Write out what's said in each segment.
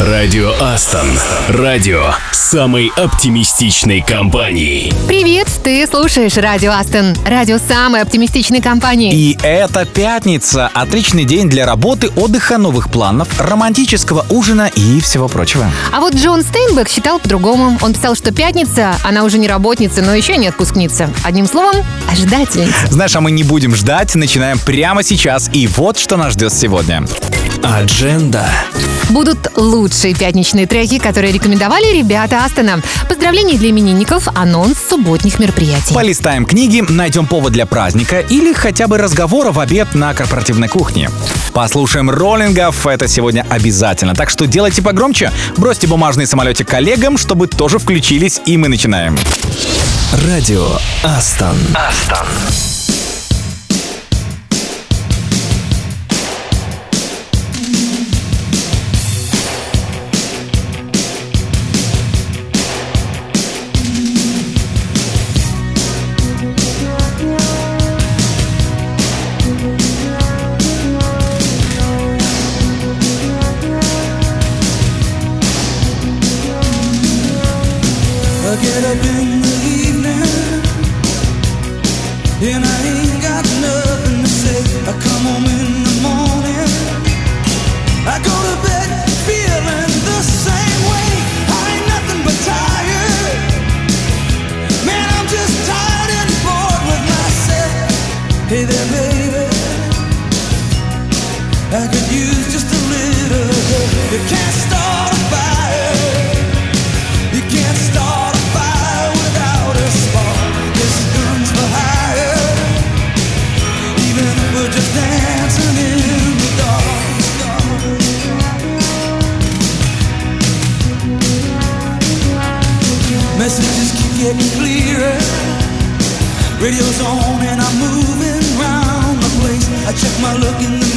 Радио Астон. Радио самой оптимистичной компании. Привет, ты слушаешь Радио Астон. Радио самой оптимистичной компании. И это пятница. Отличный день для работы, отдыха, новых планов, романтического ужина и всего прочего. А вот Джон Стейнбек считал по-другому. Он писал, что пятница, она уже не работница, но еще не отпускница. Одним словом, ожидательница. Знаешь, а мы не будем ждать, начинаем прямо сейчас. И вот что нас ждет сегодня. Адженда. Будут лучшие пятничные треки, которые рекомендовали ребята Астона. Поздравления для именинников, анонс субботних мероприятий. Полистаем книги, найдем повод для праздника или хотя бы разговора в обед на корпоративной кухне. Послушаем роллингов, это сегодня обязательно. Так что делайте погромче, бросьте бумажный самолетик коллегам, чтобы тоже включились, и мы начинаем. Радио Астон. Астон. Messages keep getting clearer. Radio's on and I'm moving round the place. I check my look in the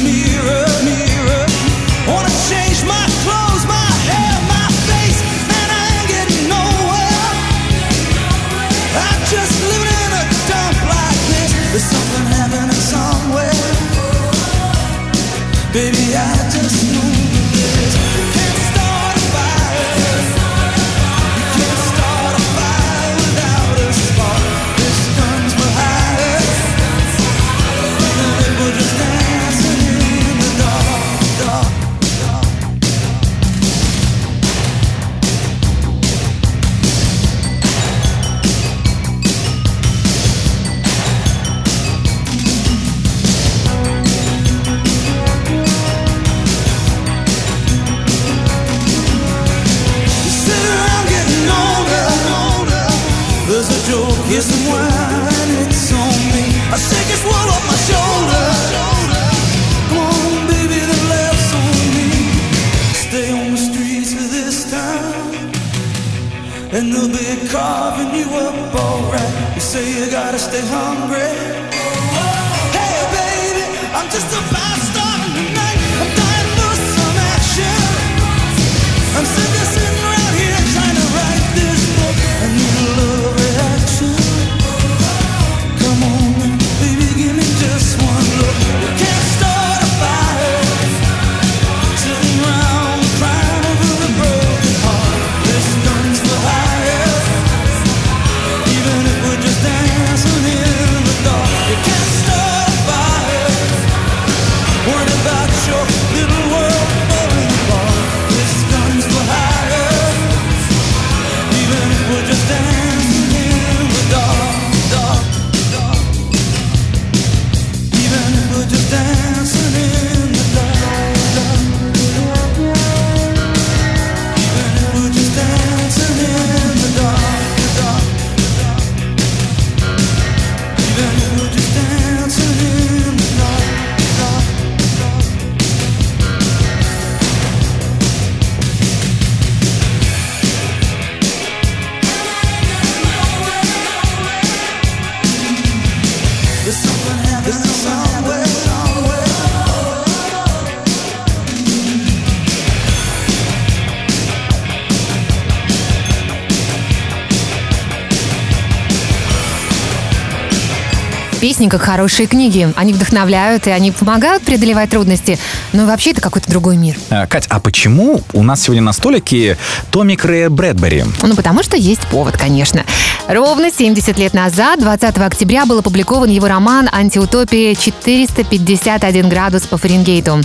песни, как хорошие книги. Они вдохновляют, и они помогают преодолевать трудности. Но вообще это какой-то другой мир. Э, Кать, а почему у нас сегодня на столике Томик Рэя Брэдбери? Ну, потому что есть повод, конечно. Ровно 70 лет назад, 20 октября, был опубликован его роман «Антиутопия 451 градус по Фаренгейту».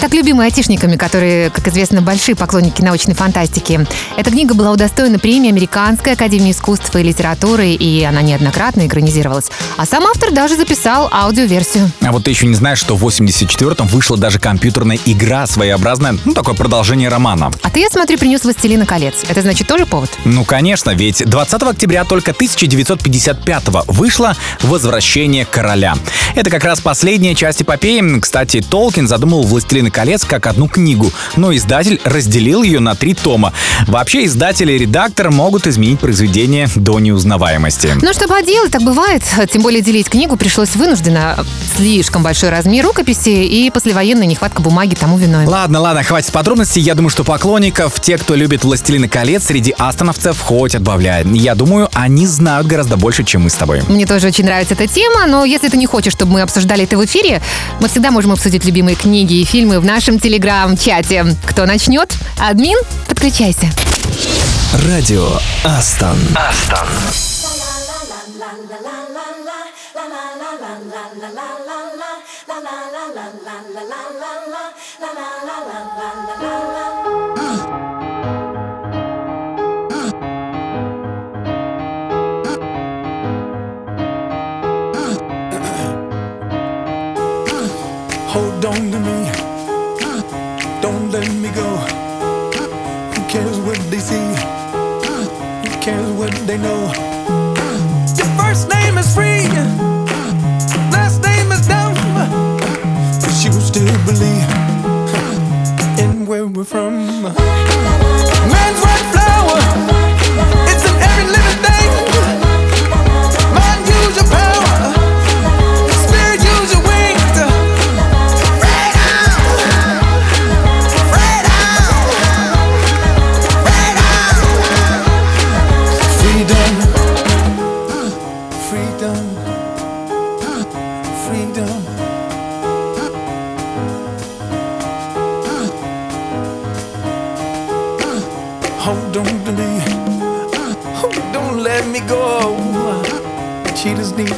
Так любимый айтишниками, которые, как известно, большие поклонники научной фантастики. Эта книга была удостоена премии Американской академии искусства и литературы, и она неоднократно экранизировалась. А сам автор даже записал аудиоверсию. А вот ты еще не знаешь, что в 84-м вышла даже компьютерная игра своеобразная, ну, такое продолжение романа. А ты, я смотрю, принес «Властелина колец». Это значит тоже повод? Ну, конечно, ведь 20 октября только 1955 вышло «Возвращение короля». Это как раз последняя часть эпопеи. Кстати, Толкин задумал «Властелина колец» как одну книгу, но издатель разделил ее на три тома. Вообще, издатель и редактор могут изменить произведение до неузнаваемости. Ну, что поделать, так бывает. Тем более делить книгу пришлось вынужденно. Слишком большой размер рукописи и послевоенная нехватка бумаги тому виной. Ладно, ладно, хватит подробностей. Я думаю, что поклонников, те, кто любит «Властелина колец», среди астоновцев хоть отбавляет. Я думаю, они знают гораздо больше, чем мы с тобой. Мне тоже очень нравится эта тема, но если ты не хочешь, чтобы мы обсуждали это в эфире, мы всегда можем обсудить любимые книги и фильмы в нашем телеграм-чате. Кто начнет? Админ, подключайся. Радио Астон. Астон. On to me. Don't let me go. Who cares what they see? Who cares what they know? Your first name is free. Last name is dumb. But you still believe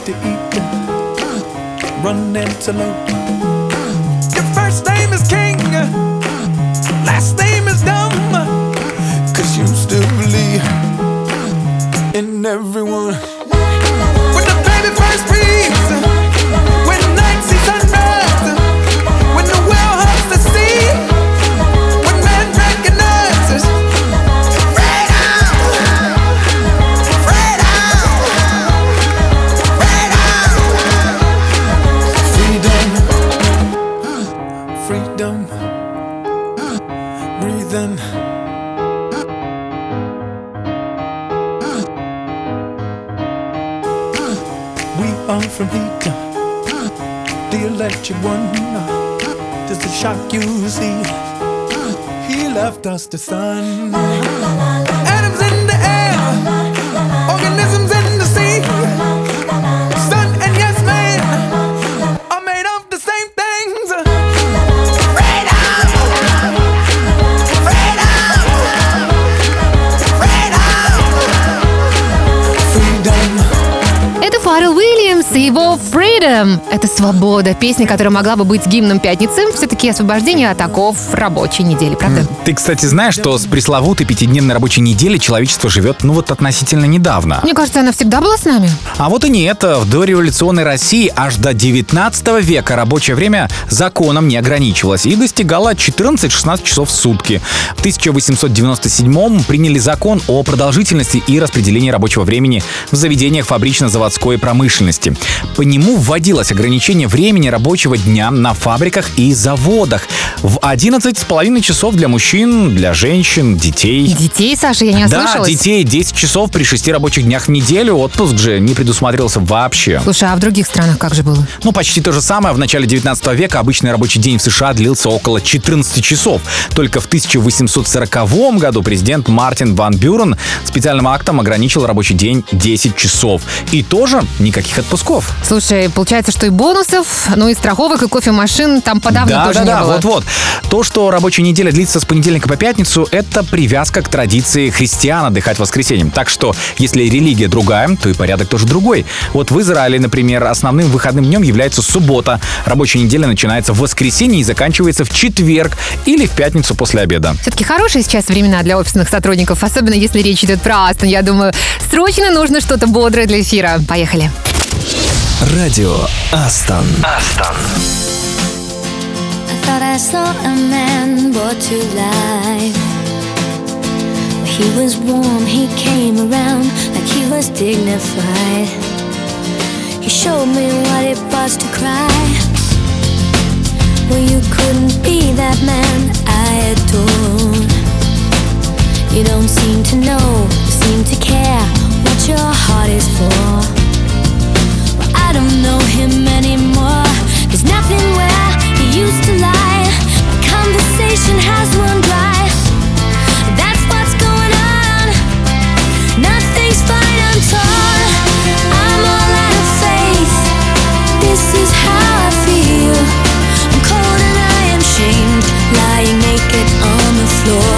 to eat, run antelope. Are from heat, the electric one. Just to shock you, see. He left us the sun. «Freedom». Это свобода. Песня, которая могла бы быть гимном пятницы. Все-таки освобождение от оков рабочей недели, правда? Ты, кстати, знаешь, что с пресловутой пятидневной рабочей недели человечество живет, ну вот относительно недавно. Мне кажется, она всегда была с нами. А вот и нет. В дореволюционной России аж до 19 века рабочее время законом не ограничивалось и достигало 14-16 часов в сутки. В 1897 приняли закон о продолжительности и распределении рабочего времени в заведениях фабрично-заводской промышленности. По нему вводили вводилось ограничение времени рабочего дня на фабриках и заводах в 11,5 часов для мужчин, для женщин, детей. Детей, Саша, я не Да, ослышалась? детей 10 часов при 6 рабочих днях в неделю. Отпуск же не предусматривался вообще. Слушай, а в других странах как же было? Ну, почти то же самое. В начале 19 века обычный рабочий день в США длился около 14 часов. Только в 1840 году президент Мартин Ван Бюрен специальным актом ограничил рабочий день 10 часов. И тоже никаких отпусков. Слушай, получается, что и бонусов, ну и страховок, и кофемашин там подавно да, тоже да, не да, было. вот-вот. То, что рабочая неделя длится с понедельника по пятницу, это привязка к традиции христиан отдыхать воскресеньем. Так что, если религия другая, то и порядок тоже другой. Вот в Израиле, например, основным выходным днем является суббота. Рабочая неделя начинается в воскресенье и заканчивается в четверг или в пятницу после обеда. Все-таки хорошие сейчас времена для офисных сотрудников, особенно если речь идет про Астон. Я думаю, срочно нужно что-то бодрое для эфира. Поехали. Радио Астон. Астон. I thought I saw a man brought to life. He was warm, he came around like he was dignified. He showed me what it was to cry. Well, you couldn't be that man I adored. You don't seem to know, seem to care what your heart is for. Don't know him anymore. There's nothing where he used to lie. The conversation has run dry. That's what's going on. Nothing's fine, I'm torn. I'm all out of faith. This is how I feel. I'm cold and I am shamed. Lying naked on the floor.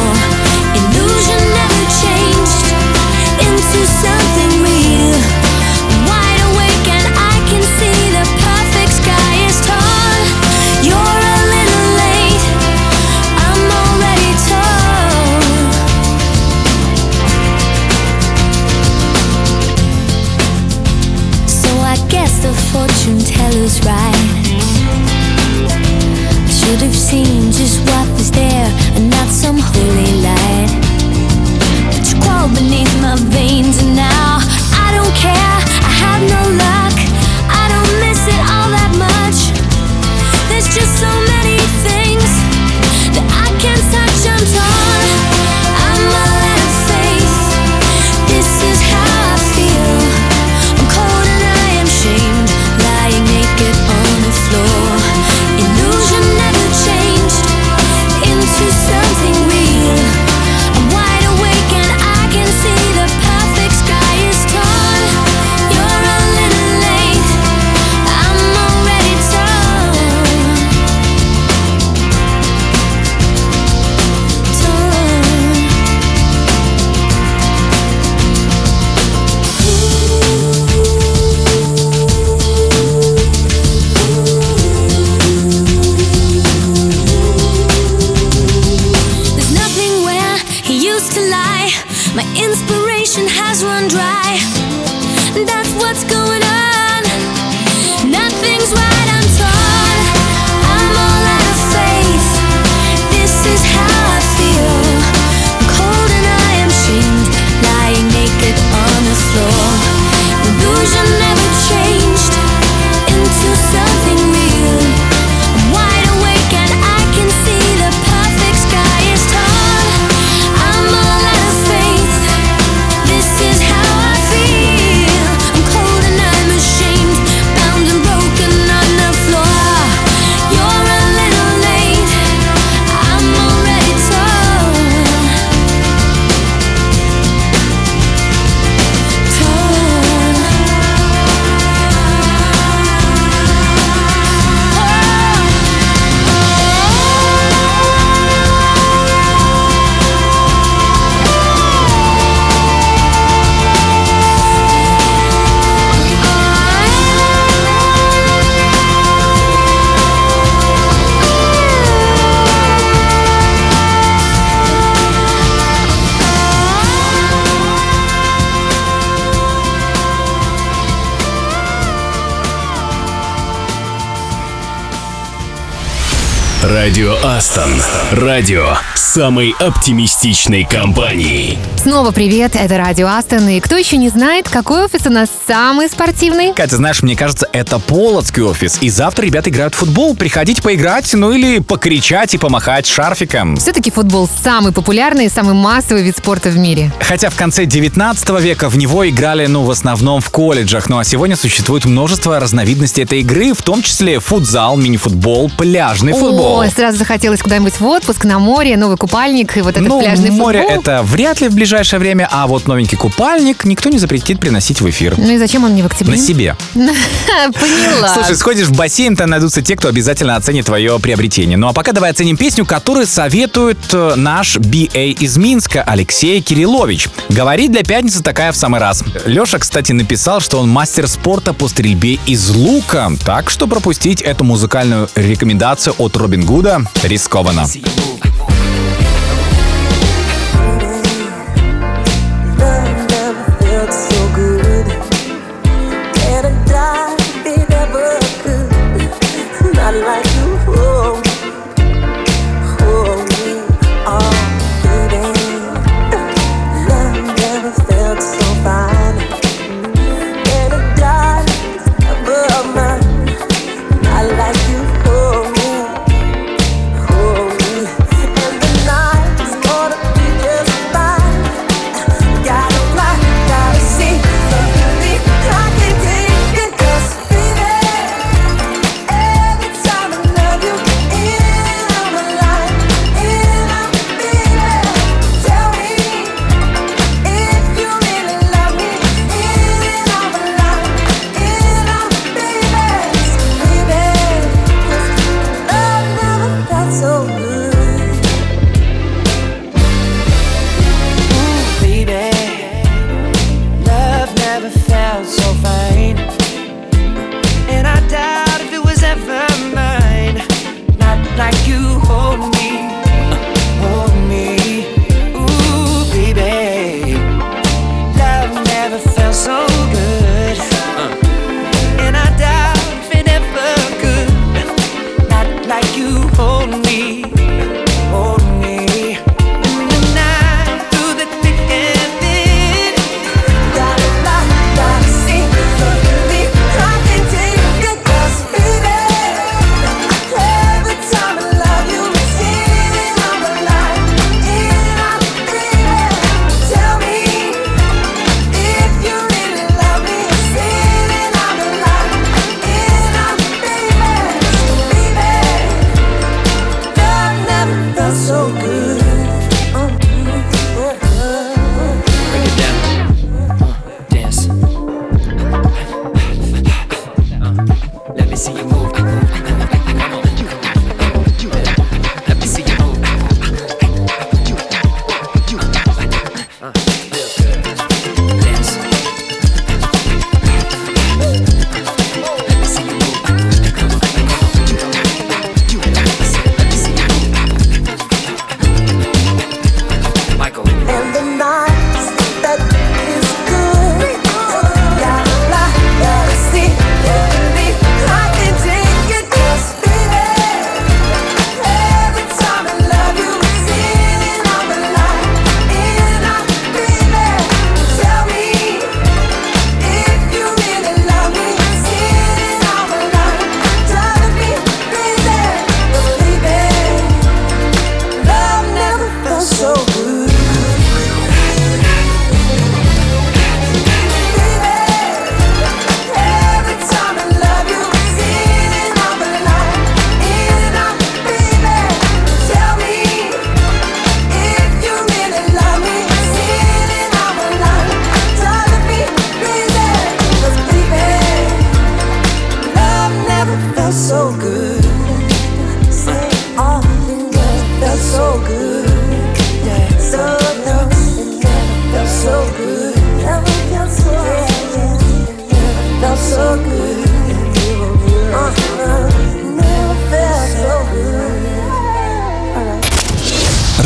Радио самой оптимистичной компании. Снова привет, это Радио Астон. И кто еще не знает, какой офис у нас самый спортивный? Катя, знаешь, мне кажется, это Полоцкий офис. И завтра ребята играют в футбол. Приходите поиграть, ну или покричать и помахать шарфиком. Все-таки футбол самый популярный и самый массовый вид спорта в мире. Хотя в конце 19 века в него играли, ну, в основном в колледжах. Ну а сегодня существует множество разновидностей этой игры, в том числе футзал, мини-футбол, пляжный футбол. О, сразу захотелось куда-нибудь в отпуск, на море, новый купальник и вот этот ну, пляжный море футбол. это вряд ли в ближайшее время, а вот новенький купальник никто не запретит приносить в эфир. Ну и зачем он мне в октябре? На себе. Поняла. Слушай, сходишь в бассейн, там найдутся те, кто обязательно оценит твое приобретение. Ну а пока давай оценим песню, которую советует э, наш BA из Минска Алексей Кириллович. Говорит, для пятницы такая в самый раз. Леша, кстати, написал, что он мастер спорта по стрельбе из лука. Так что пропустить эту музыкальную рекомендацию от Робин Гуда рискованно.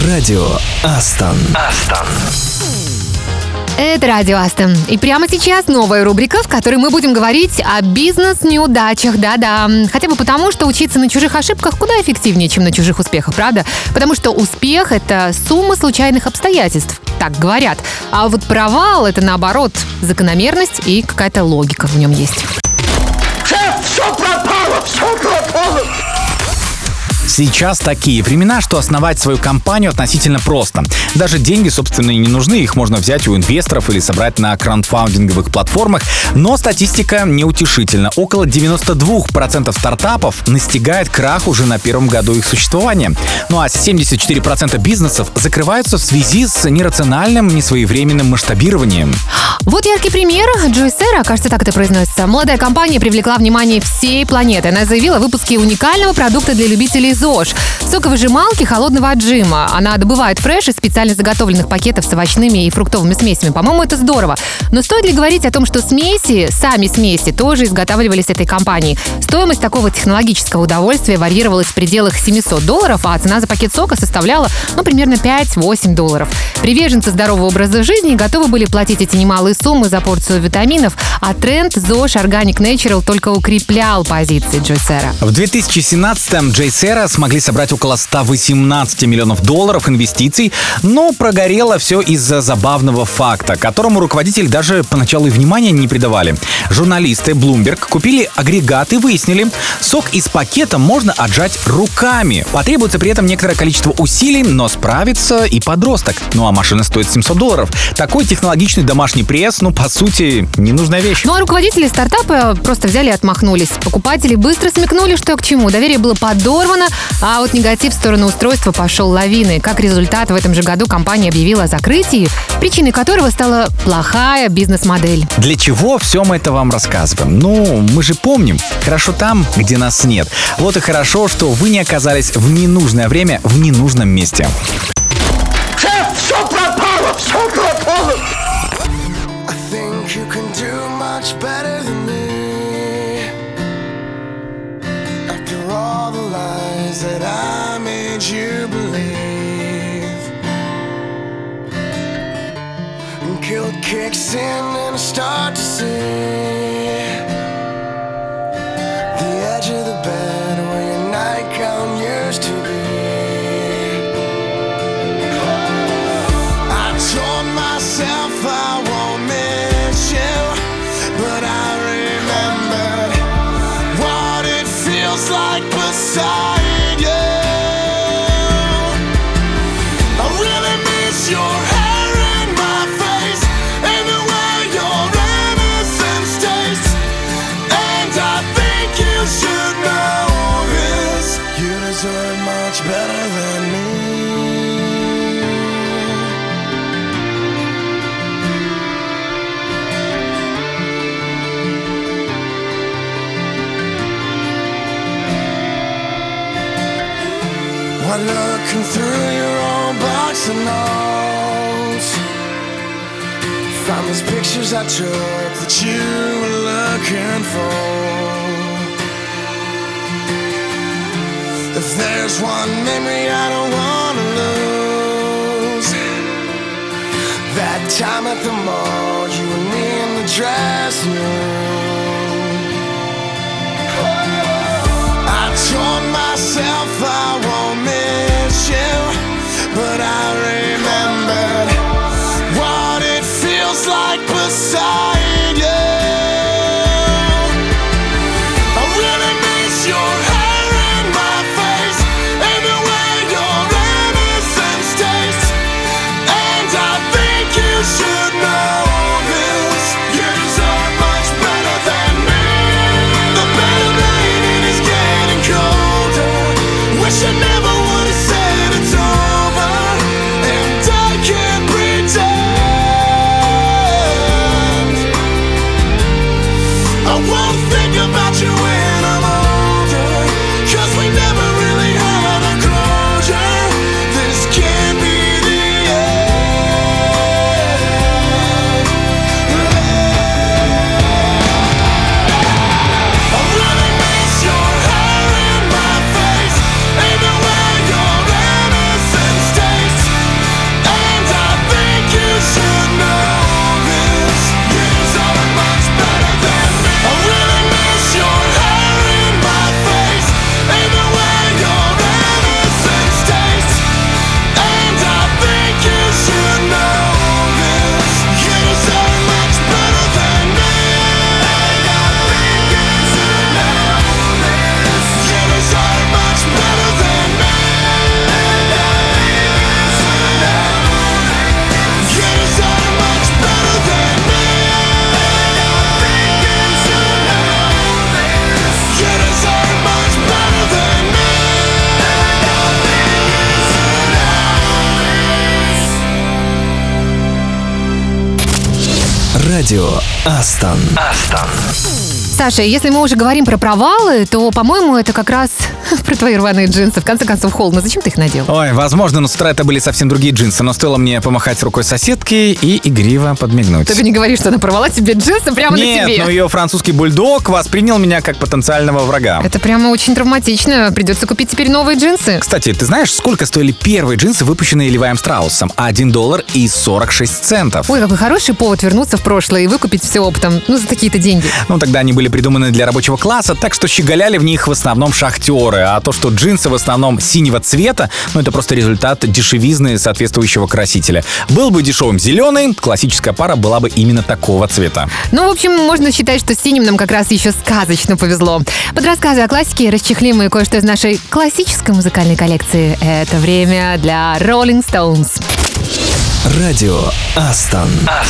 Радио Астон. Это Радио Астон. И прямо сейчас новая рубрика, в которой мы будем говорить о бизнес-неудачах. Да-да. Хотя бы потому, что учиться на чужих ошибках куда эффективнее, чем на чужих успехах, правда? Потому что успех — это сумма случайных обстоятельств. Так говорят. А вот провал — это наоборот закономерность и какая-то логика в нем есть. Сейчас такие времена, что основать свою компанию относительно просто. Даже деньги, собственно, и не нужны, их можно взять у инвесторов или собрать на краундфандинговых платформах, но статистика неутешительна. Около 92% стартапов настигает крах уже на первом году их существования. Ну а 74% бизнесов закрываются в связи с нерациональным, несвоевременным масштабированием. Вот яркий пример. Джойсера, кажется, так это произносится. Молодая компания привлекла внимание всей планеты. Она заявила о выпуске уникального продукта для любителей ЗОЖ. Соковыжималки холодного отжима. Она добывает фреш из специально заготовленных пакетов с овощными и фруктовыми смесями. По-моему, это здорово. Но стоит ли говорить о том, что смеси, сами смеси, тоже изготавливались этой компанией? Стоимость такого технологического удовольствия варьировалась в пределах 700 долларов, а цена за пакет сока составляла, ну, примерно 5-8 долларов. Приверженцы здорового образа жизни готовы были платить эти немалые суммы за порцию витаминов, а тренд ЗОЖ Organic Natural только укреплял позиции Джойсера. В 2017-м Смогли собрать около 118 миллионов долларов инвестиций, но прогорело все из-за забавного факта, которому руководитель даже поначалу и внимания не придавали. Журналисты Bloomberg купили агрегат и выяснили, сок из пакета можно отжать руками. Потребуется при этом некоторое количество усилий, но справится и подросток. Ну а машина стоит 700 долларов. Такой технологичный домашний пресс, ну по сути, ненужная вещь. Ну а руководители стартапа просто взяли и отмахнулись. Покупатели быстро смекнули, что к чему. Доверие было подорвано, а вот негатив в сторону устройства пошел лавиной. Как результат, в этом же году компания объявила о закрытии, причиной которого стала плохая бизнес-модель. Для чего все мы это вам рассказываем? Ну, мы же помним. Хорошо там, где нас нет. Вот и хорошо, что вы не оказались в ненужное время в ненужном месте. I you believe, and guilt kicks in and I start to see of found these pictures I took that you were looking for. If there's one memory I don't wanna lose, that time at the mall, you Радио Астон. Саша, если мы уже говорим про провалы, то, по-моему, это как раз про твои рваные джинсы. В конце концов, холодно. Зачем ты их надел? Ой, возможно, но с утра это были совсем другие джинсы, но стоило мне помахать рукой соседки и игриво подмигнуть. Только не говори, что она порвала тебе джинсы прямо на Нет, тебе. но ее французский бульдог воспринял меня как потенциального врага. Это прямо очень травматично. Придется купить теперь новые джинсы. Кстати, ты знаешь, сколько стоили первые джинсы, выпущенные Леваем Страусом? 1 доллар и 46 центов. Ой, какой хороший повод вернуться в прошлое и выкупить все оптом. Ну, за такие-то деньги. Ну, тогда они были придуманы для рабочего класса, так что щеголяли в них в основном шахтеры. А то, что джинсы в основном синего цвета, ну, это просто результат дешевизны соответствующего красителя. Был бы дешевым зеленый, классическая пара была бы именно такого цвета. Ну, в общем, можно считать, что с синим нам как раз еще сказочно повезло. Под рассказы о классике расчехлим и кое-что из нашей классической музыкальной коллекции. Это время для Rolling Stones. Радио Астон. I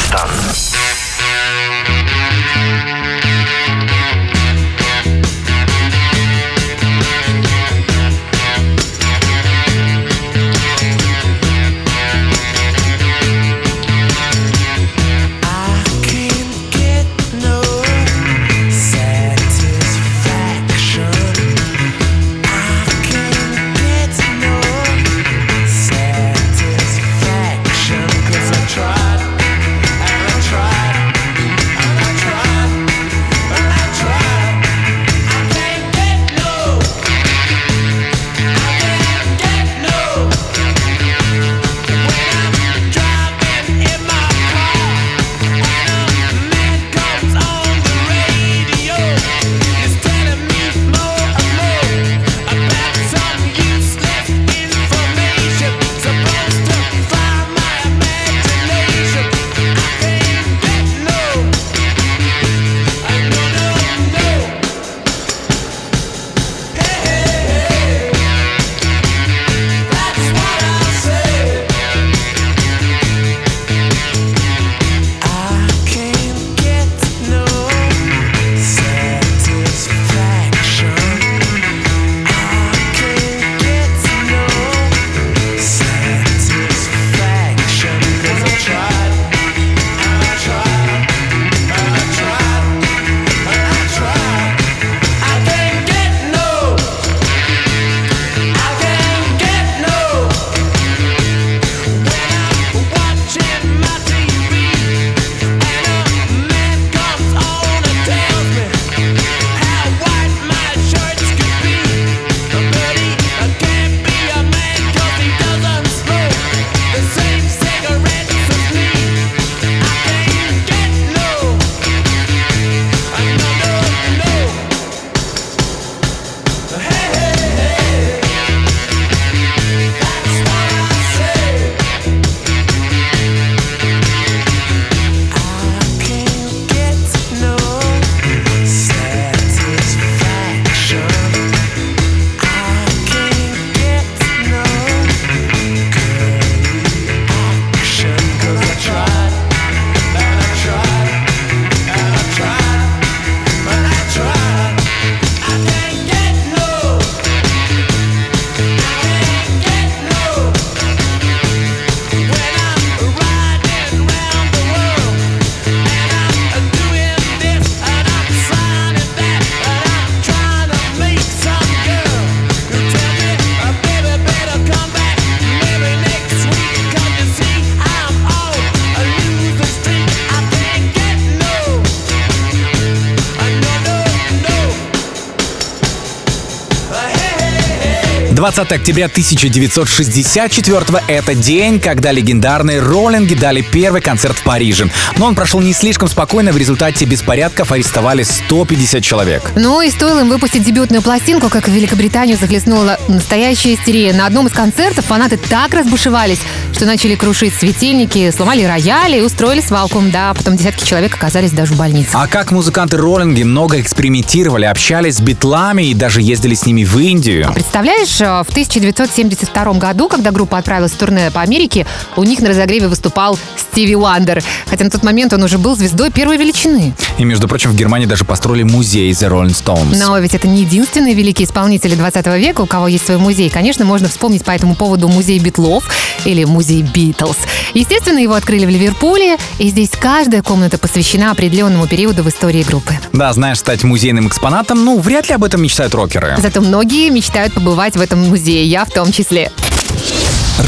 20 октября 1964 это день, когда легендарные роллинги дали первый концерт в Париже. Но он прошел не слишком спокойно, в результате беспорядков арестовали 150 человек. Ну и стоило им выпустить дебютную пластинку, как в Великобританию захлестнула настоящая истерия. На одном из концертов фанаты так разбушевались, что начали крушить светильники, сломали рояли и устроили свалку. Да, потом десятки человек оказались даже в больнице. А как музыканты роллинги много экспериментировали, общались с битлами и даже ездили с ними в Индию. Представляешь, э, а в 1972 году, когда группа отправилась в турне по Америке, у них на разогреве выступал Стиви Уандер. Хотя на тот момент он уже был звездой первой величины. И, между прочим, в Германии даже построили музей The Rolling Stones. Но ведь это не единственные великие исполнители 20 века, у кого есть свой музей. Конечно, можно вспомнить по этому поводу музей Битлов или музей Битлз. Естественно, его открыли в Ливерпуле, и здесь каждая комната посвящена определенному периоду в истории группы. Да, знаешь, стать музейным экспонатом, ну, вряд ли об этом мечтают рокеры. Зато многие мечтают побывать в этом музее, я в том числе.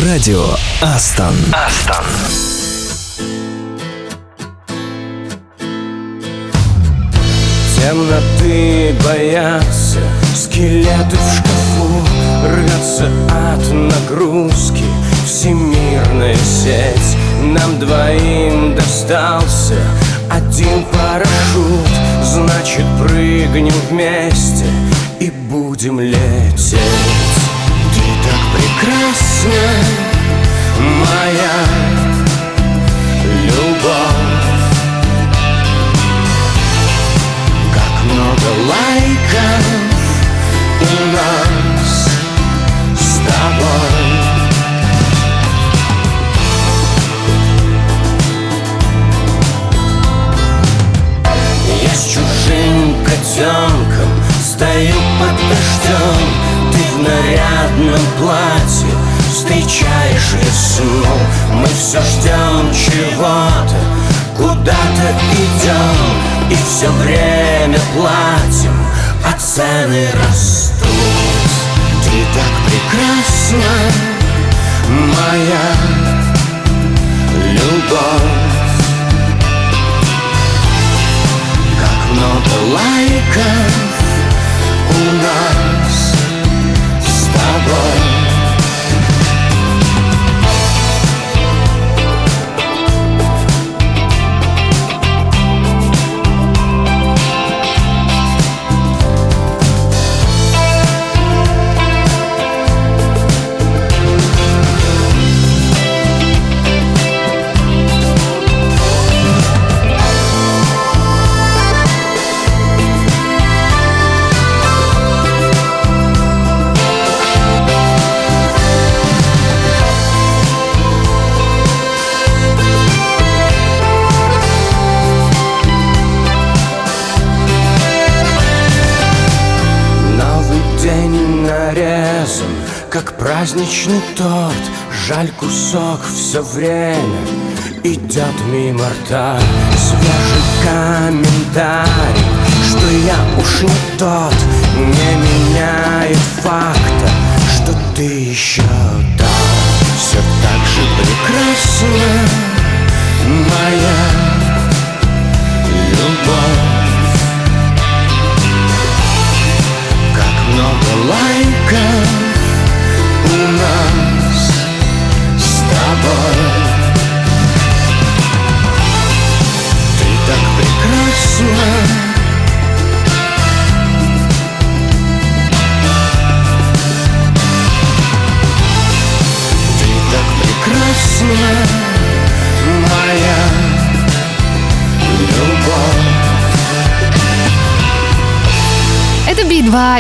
Радио Астон. Астон. Темноты боятся, скелеты в шкафу Рвется от нагрузки, всемирная сеть Нам двоим достался один парашют Значит прыгнем вместе и будем лететь так прекрасна моя любовь. Как много лайков у нас с тобой. Я котенком стою под дождем Ты нарядном платье. Встречаешь весну Мы все ждем чего-то. Куда-то идем И все время платим. А цены растут. Все время идет мимо рта.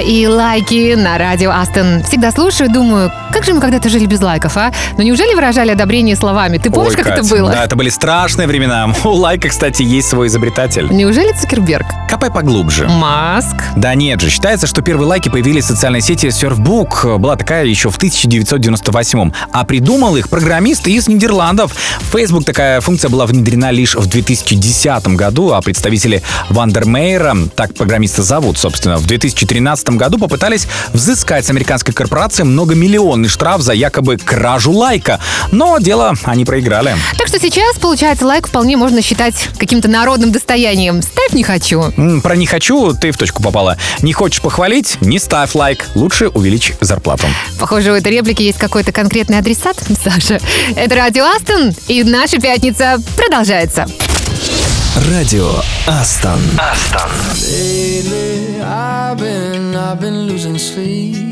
и лайки на радио Астон. Всегда слушаю, думаю, как же мы когда-то жили без лайков, а? Но неужели выражали одобрение словами? Ты помнишь, Ой, как Кать, это было? Да, это были страшные времена. У лайка, кстати, есть свой изобретатель. Неужели Цукерберг? Копай поглубже. Маск? Да нет же. Считается, что первые лайки появились в социальной сети Surfbook. Была такая еще в 1998-м. А придумал их программист из Нидерландов. В Facebook такая функция была внедрена лишь в 2010 году, а представители Вандермейра, так программиста зовут, собственно, в 2013 году попытались взыскать с американской корпорации много миллионов миллионный штраф за якобы кражу лайка. Но дело они проиграли. Так что сейчас, получается, лайк вполне можно считать каким-то народным достоянием. Ставь «не хочу». Про «не хочу» ты в точку попала. Не хочешь похвалить? Не ставь лайк. Лучше увеличь зарплату. Похоже, у этой реплики есть какой-то конкретный адресат, Саша. Это Радио Астон, и наша пятница продолжается. Радио Астон. Астон. I've been, I've been losing sleep.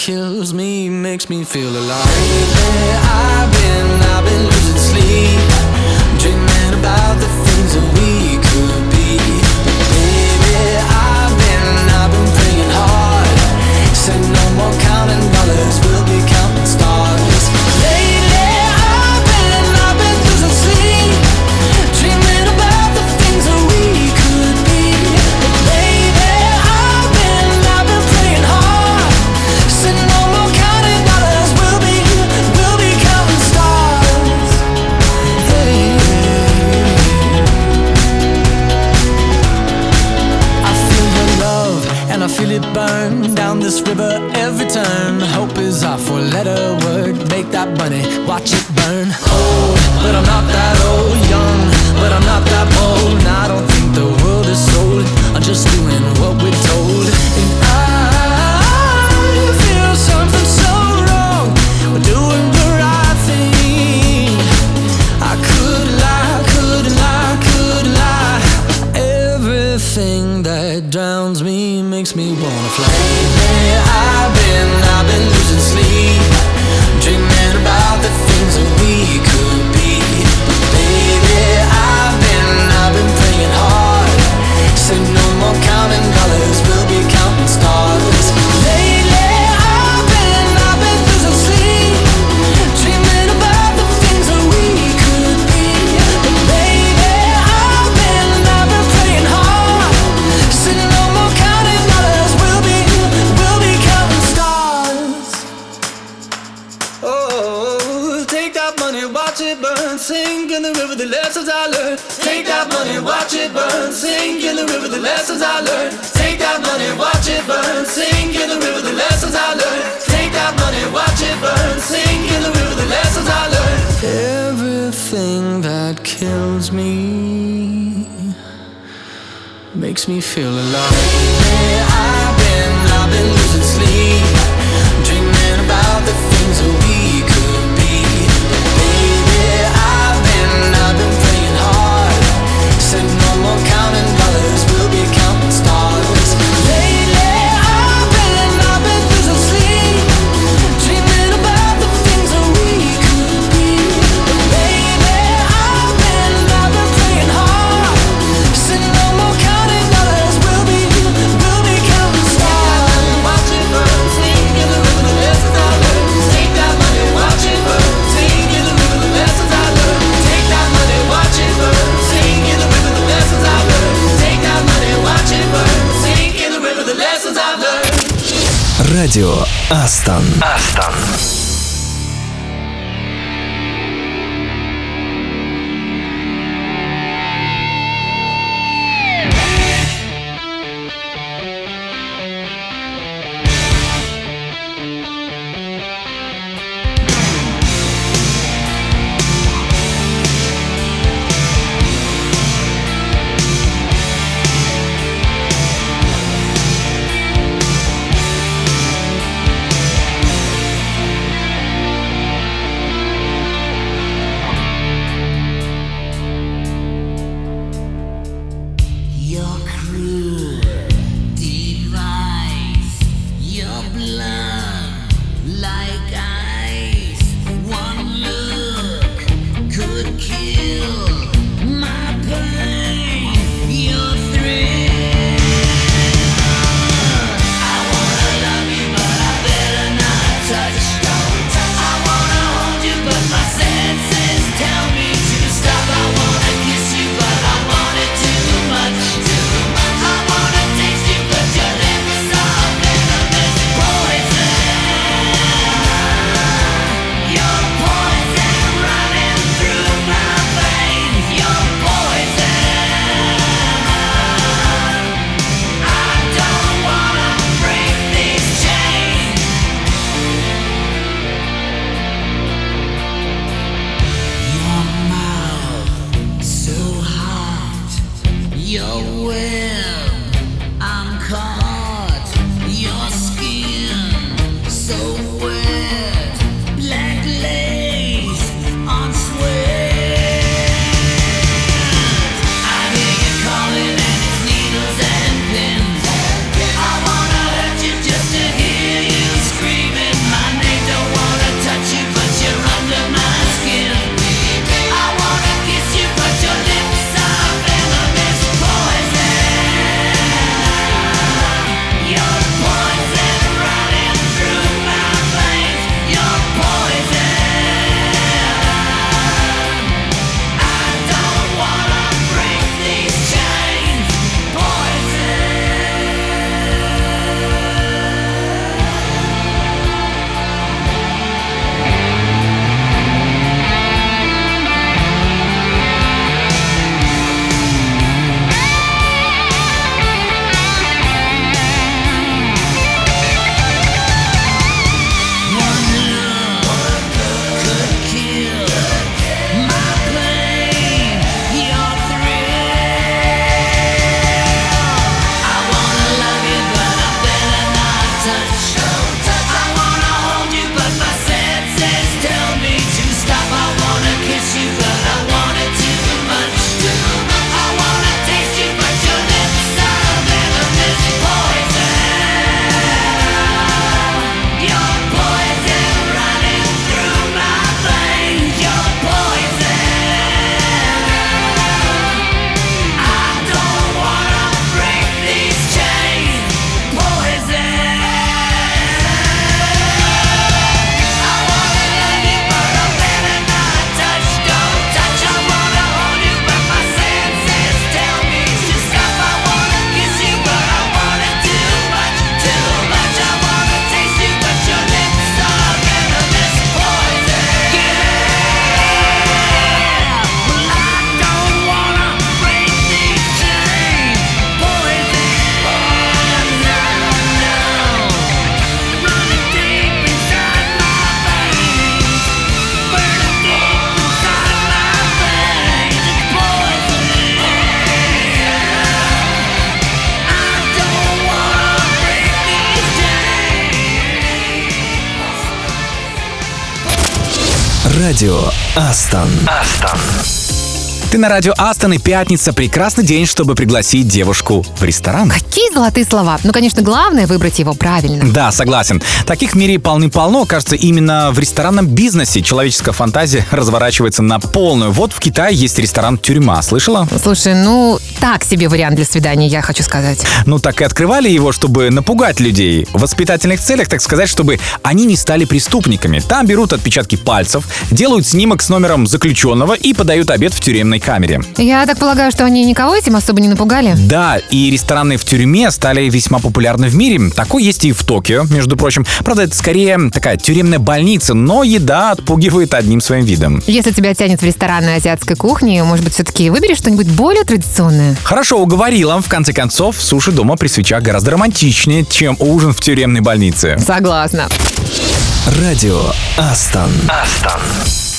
kills me, makes me feel alive. Lately, I've been. me, makes me feel alive. Радио Астон. Астон. Радио Астон. Ты на радио Астон и пятница. Прекрасный день, чтобы пригласить девушку в ресторан. Какие золотые слова. Ну, конечно, главное выбрать его правильно. Да, согласен. Таких в мире полны-полно. Кажется, именно в ресторанном бизнесе человеческая фантазия разворачивается на полную. Вот в Китае есть ресторан «Тюрьма». Слышала? Слушай, ну, так себе вариант для свидания, я хочу сказать. Ну, так и открывали его, чтобы напугать людей. В воспитательных целях, так сказать, чтобы они не стали преступниками. Там берут отпечатки пальцев, делают снимок с номером заключенного и подают обед в тюремной камере. Я так полагаю, что они никого этим особо не напугали? Да, и рестораны в тюрьме стали весьма популярны в мире. Такой есть и в Токио, между прочим. Правда, это скорее такая тюремная больница, но еда отпугивает одним своим видом. Если тебя тянет в рестораны азиатской кухни, может быть, все-таки выбери что-нибудь более традиционное? Хорошо уговорила. В конце концов, суши дома при свечах гораздо романтичнее, чем ужин в тюремной больнице. Согласна. Радио Астон. Butterfly,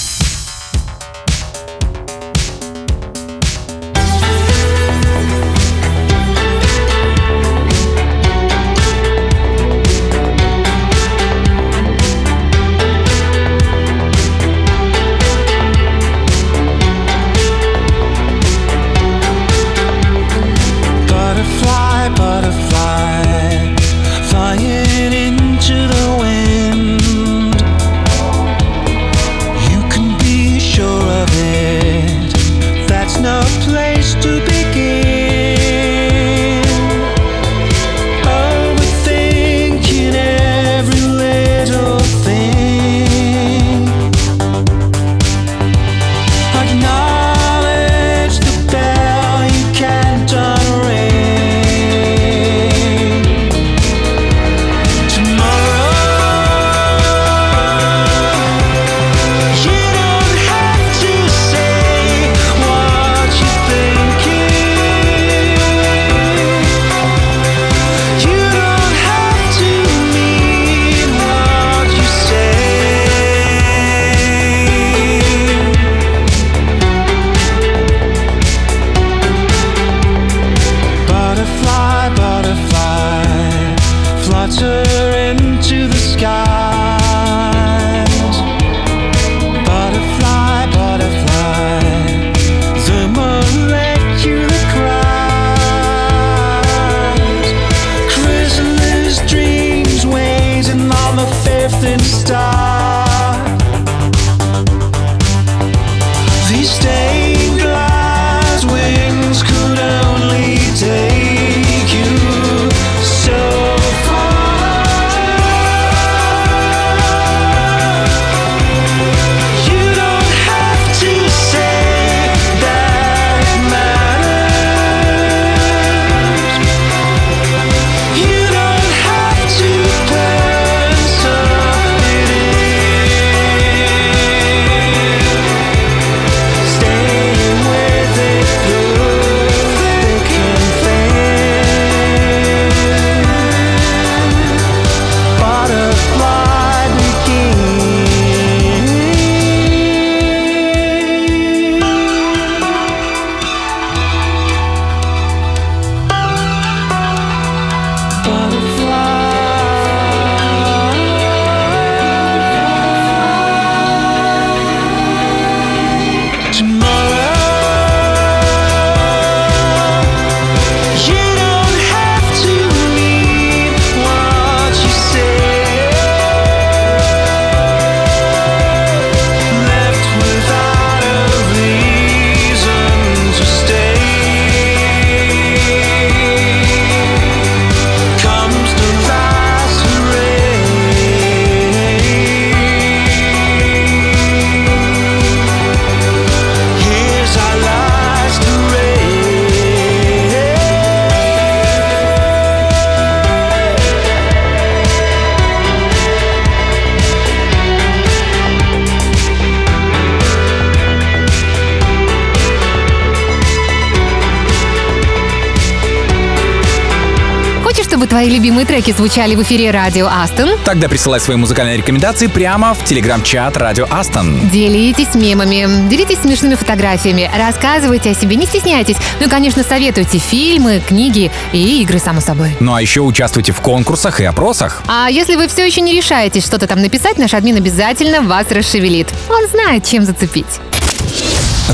треки звучали в эфире радио Астон? Тогда присылай свои музыкальные рекомендации прямо в телеграм-чат Радио Астон. Делитесь мемами, делитесь смешными фотографиями, рассказывайте о себе, не стесняйтесь. Ну и, конечно, советуйте фильмы, книги и игры, само собой. Ну а еще участвуйте в конкурсах и опросах. А если вы все еще не решаетесь что-то там написать, наш админ обязательно вас расшевелит. Он знает, чем зацепить.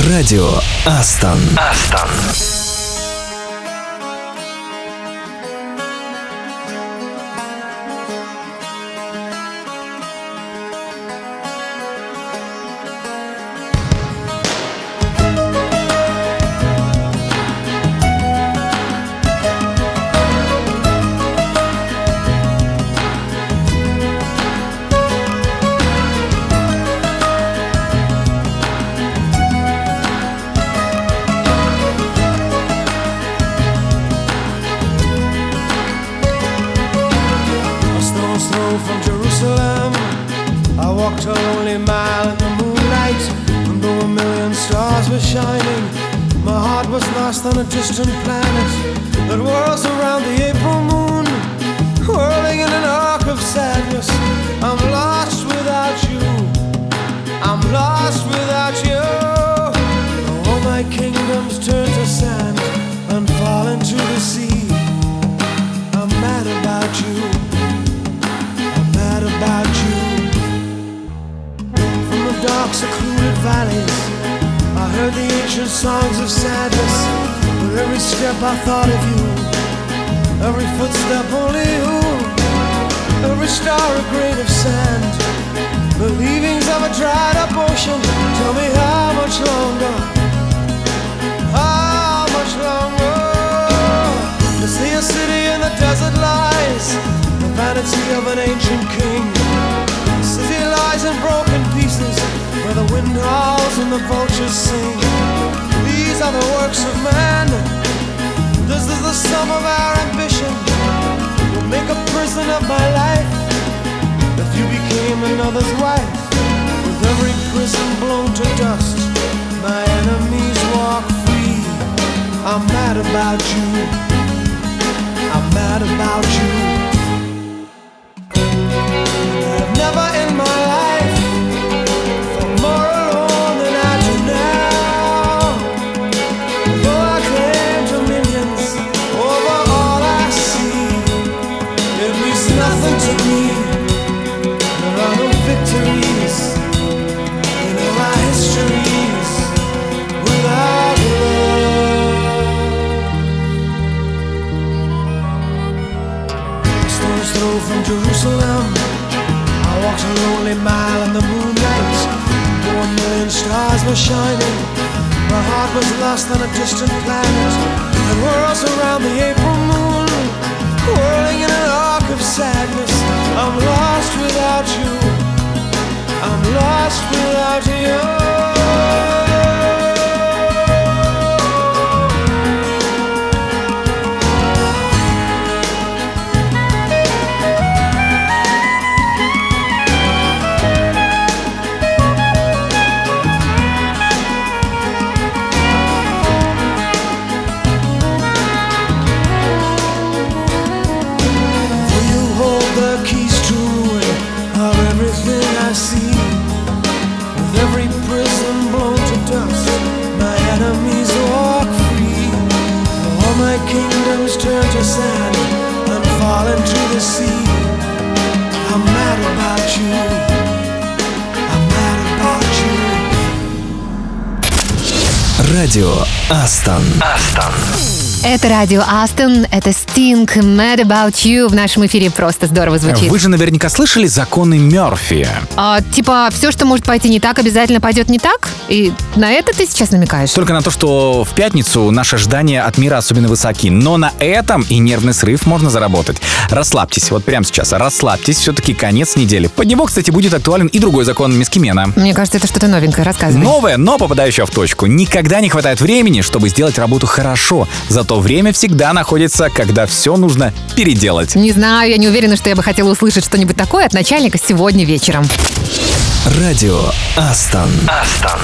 Радио Астон. Астон. Это радио Астон, это Sting, Mad About You. В нашем эфире просто здорово звучит. Вы же наверняка слышали законы Мерфи. А, типа, все, что может пойти не так, обязательно пойдет не так? И на это ты сейчас намекаешь? Только на то, что в пятницу наши ожидания от мира особенно высоки. Но на этом и нервный срыв можно заработать. Расслабьтесь, вот прямо сейчас, расслабьтесь, все-таки конец недели. Под него, кстати, будет актуален и другой закон Мискимена. Мне кажется, это что-то новенькое. Рассказывай. Новое, но попадающее в точку. Никогда не хватает времени, чтобы сделать работу хорошо. Зато время всегда находится, когда все нужно переделать. Не знаю, я не уверена, что я бы хотела услышать что-нибудь такое от начальника сегодня вечером. Радио Астон. Астон.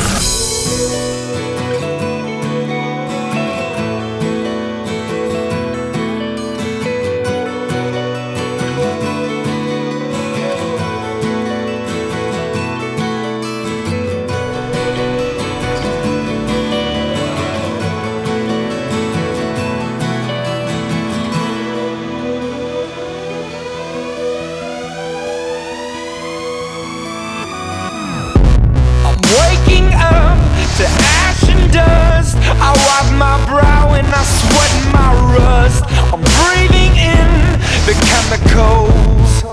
I wipe my brow and I sweat my rust. I'm breathing in the chemicals.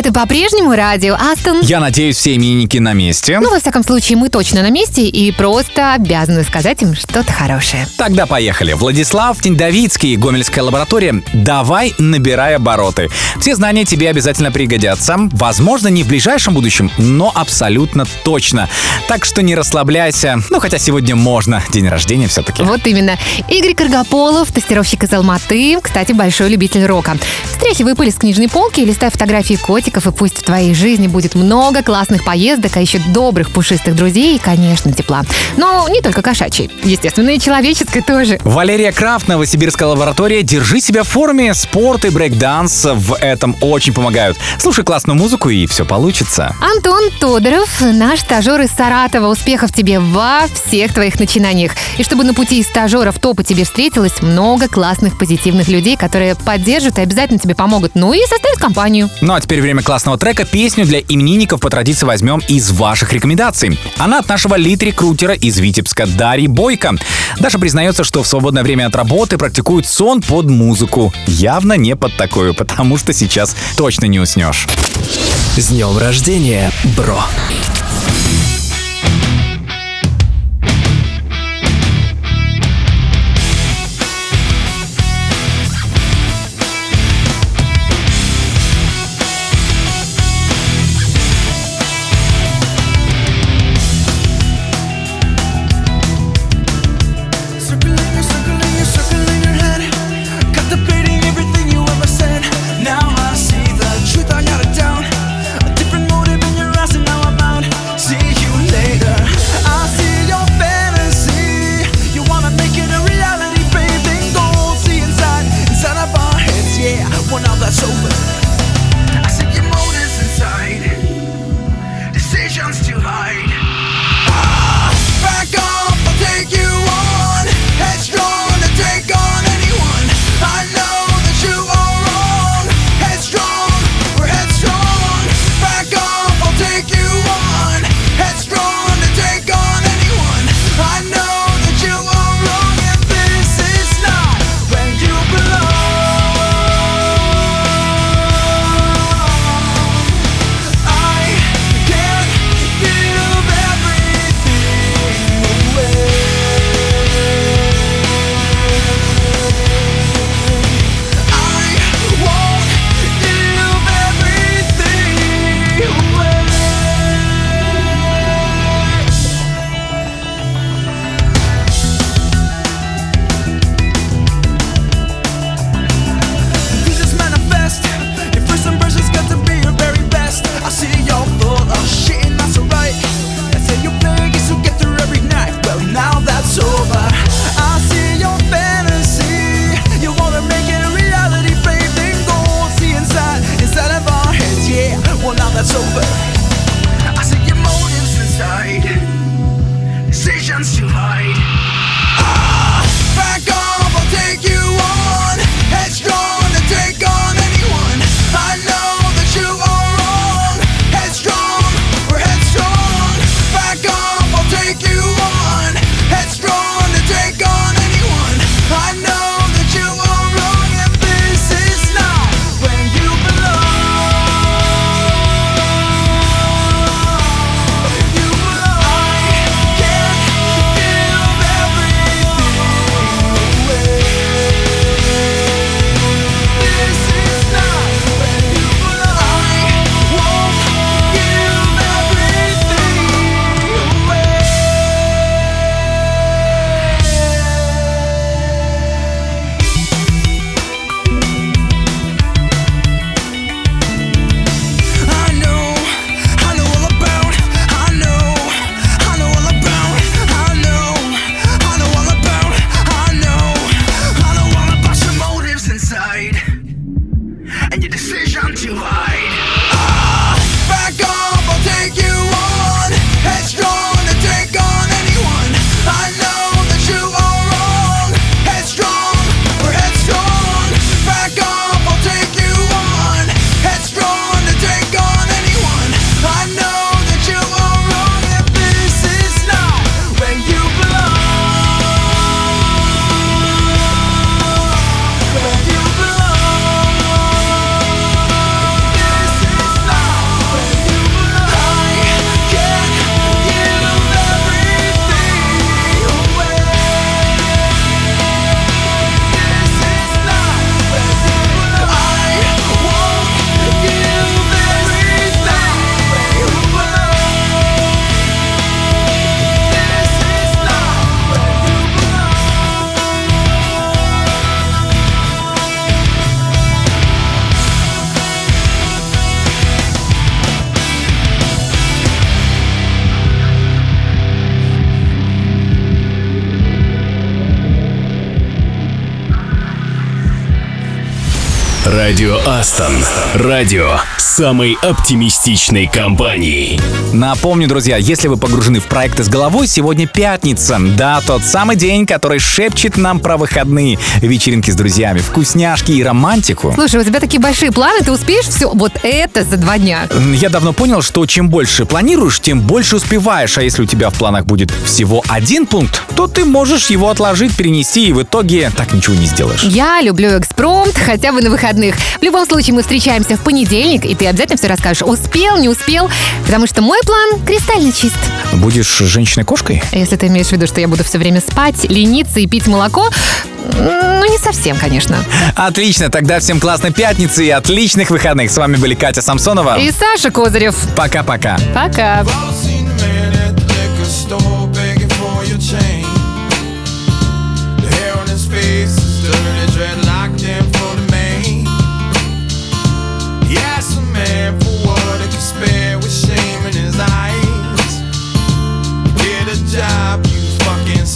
Это по-прежнему радио Астон. Я надеюсь, все именинники на месте. Ну, во всяком случае, мы точно на месте и просто обязаны сказать им что-то хорошее. Тогда поехали. Владислав Тиндовицкий, Гомельская лаборатория. Давай, набирай обороты. Все знания тебе обязательно пригодятся. Возможно, не в ближайшем будущем, но абсолютно точно. Так что не расслабляйся. Ну, хотя сегодня можно. День рождения все-таки. Вот именно. Игорь Каргополов, тестировщик из Алматы, кстати, большой любитель рока. Стряхивай пыль с книжной полки, листай фотографии котиков, и пусть в твоей жизни будет много классных поездок, а еще добрых пушистых друзей и, конечно, тепла. Но не только кошачьей, естественно, и человеческой тоже. Валерия Крафт, Новосибирская лаборатория. Держи себя в форме. Спорт и брейкданс в этом очень помогают. Слушай классную музыку, и все получится. Антон Тодоров, наш стажер из Саратова. Успехов тебе во всех твоих начинаниях. И чтобы на пути из стажера в топы тебе встретилось много классных позитивных людей, которые поддержат и обязательно тебе помогут. Ну и составят компанию. Ну а теперь время классного трека. Песню для именинников по традиции возьмем из ваших рекомендаций. Она от нашего лид-рекрутера из Витебска Дарьи Бойко. Даша признается, что в свободное время от работы практикует сон под музыку. Явно не под такую, потому что сейчас точно не уснешь. С днем рождения, бро! Радио Астон. Радио самой оптимистичной компании. Напомню, друзья, если вы погружены в проекты с головой, сегодня пятница. Да, тот самый день, который шепчет нам про выходные. Вечеринки с друзьями, вкусняшки и романтику. Слушай, у тебя такие большие планы, ты успеешь все? Вот это за два дня. Я давно понял, что чем больше планируешь, тем больше успеваешь. А если у тебя в планах будет всего один пункт, то ты можешь его отложить, перенести и в итоге так ничего не сделаешь. Я люблю экспромт хотя бы на выходных. В любом случае, мы встречаемся в понедельник, и ты обязательно все расскажешь, успел, не успел, потому что мой план кристально чист. Будешь женщиной-кошкой? А если ты имеешь в виду, что я буду все время спать, лениться и пить молоко, ну, не совсем, конечно. Отлично, тогда всем классной пятницы и отличных выходных. С вами были Катя Самсонова и Саша Козырев. Пока-пока. Пока. -пока. Пока.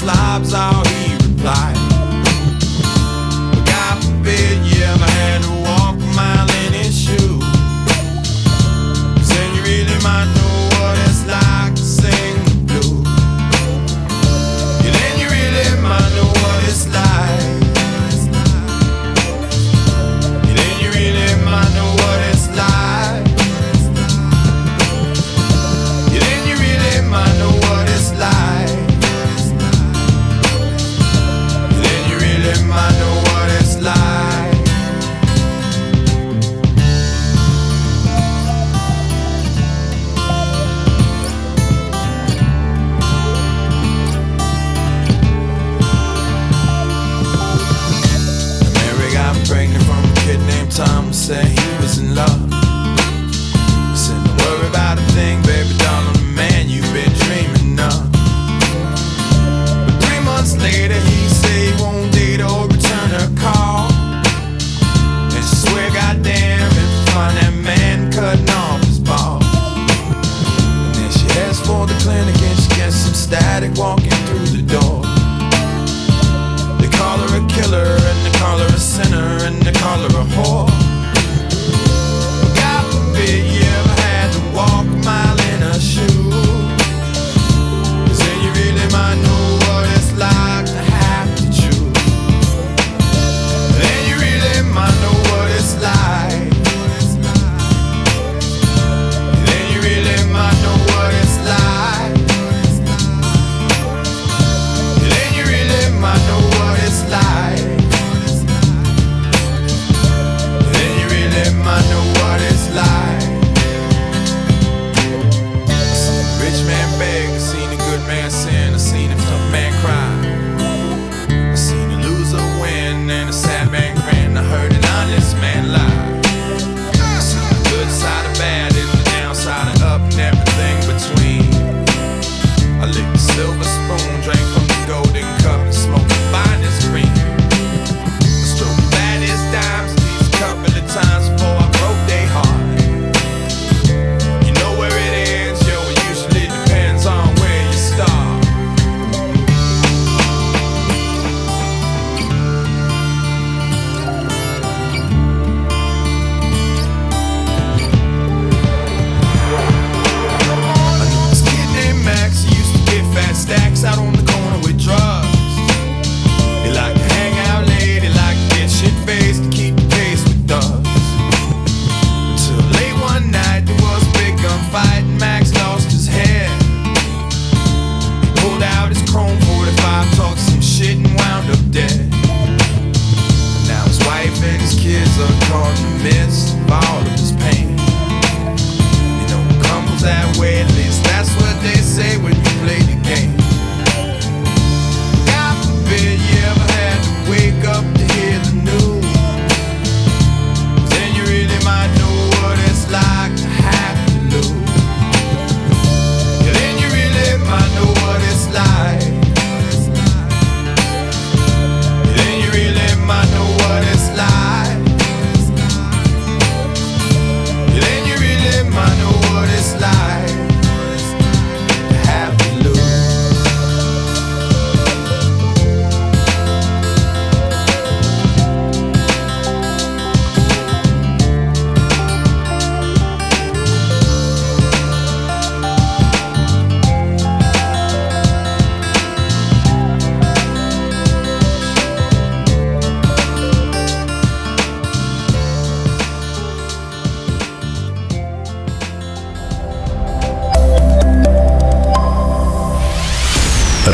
slobs, all he replied.